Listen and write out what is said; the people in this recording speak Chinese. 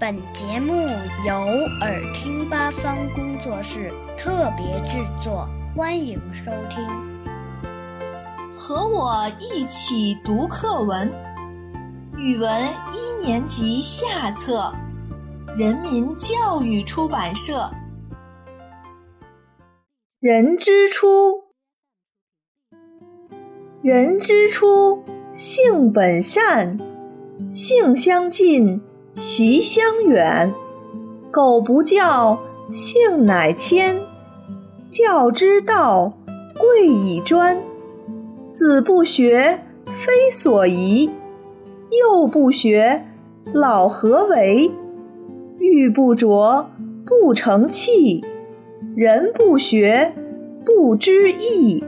本节目由耳听八方工作室特别制作，欢迎收听。和我一起读课文，语文一年级下册，人民教育出版社。人之初，人之初，性本善，性相近。习相远，苟不教，性乃迁。教之道，贵以专。子不学，非所宜；幼不学，老何为？玉不琢，不成器；人不学，不知义。